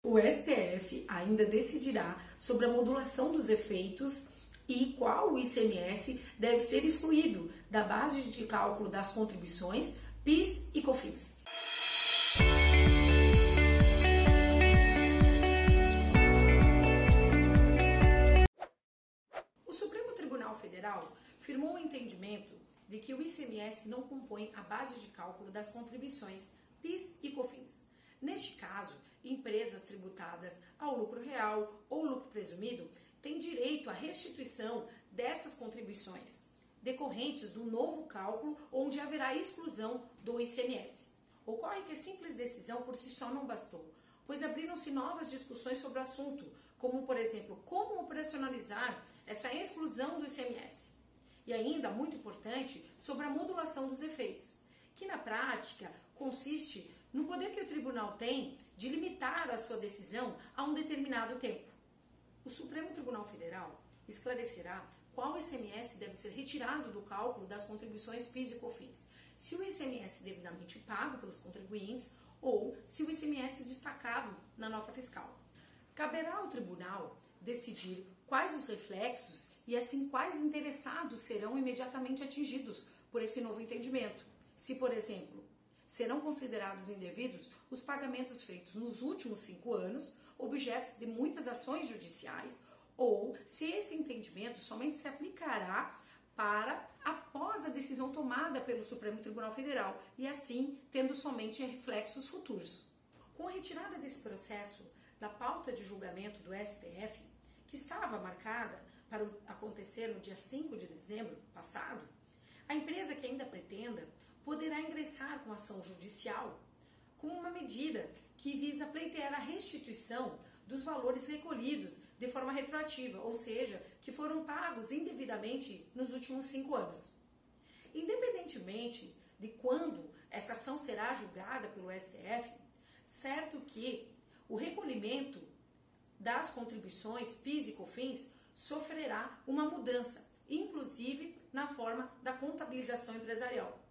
O STF ainda decidirá sobre a modulação dos efeitos e qual o ICMS deve ser excluído da base de cálculo das contribuições PIS e COFINS. O Supremo Tribunal Federal firmou o entendimento de que o ICMS não compõe a base de cálculo das contribuições PIS e COFINS. Neste caso, empresas tributadas ao lucro real ou lucro presumido têm direito à restituição dessas contribuições decorrentes do novo cálculo onde haverá exclusão do ICMS. Ocorre que a simples decisão por si só não bastou, pois abriram-se novas discussões sobre o assunto, como, por exemplo, como operacionalizar essa exclusão do ICMS. E ainda, muito importante, sobre a modulação dos efeitos, que na prática consiste no poder que o tribunal tem de limitar a sua decisão a um determinado tempo. O Supremo Tribunal Federal esclarecerá qual ICMS deve ser retirado do cálculo das contribuições PIS e COFINS, se o ICMS devidamente pago pelos contribuintes ou se o ICMS destacado na nota fiscal. Caberá ao tribunal decidir quais os reflexos e assim quais interessados serão imediatamente atingidos por esse novo entendimento. Se, por exemplo, serão considerados indevidos os pagamentos feitos nos últimos cinco anos, objetos de muitas ações judiciais, ou se esse entendimento somente se aplicará para após a decisão tomada pelo Supremo Tribunal Federal e assim tendo somente reflexos futuros. Com a retirada desse processo da pauta de julgamento do STF, que estava marcada para acontecer no dia 5 de dezembro passado, a empresa que ainda pretenda poderá ingressar com ação judicial com uma medida que visa pleitear a restituição dos valores recolhidos de forma retroativa, ou seja, que foram pagos indevidamente nos últimos cinco anos. Independentemente de quando essa ação será julgada pelo STF, certo que o recolhimento das contribuições PIS e COFINS sofrerá uma mudança, inclusive na forma da contabilização empresarial.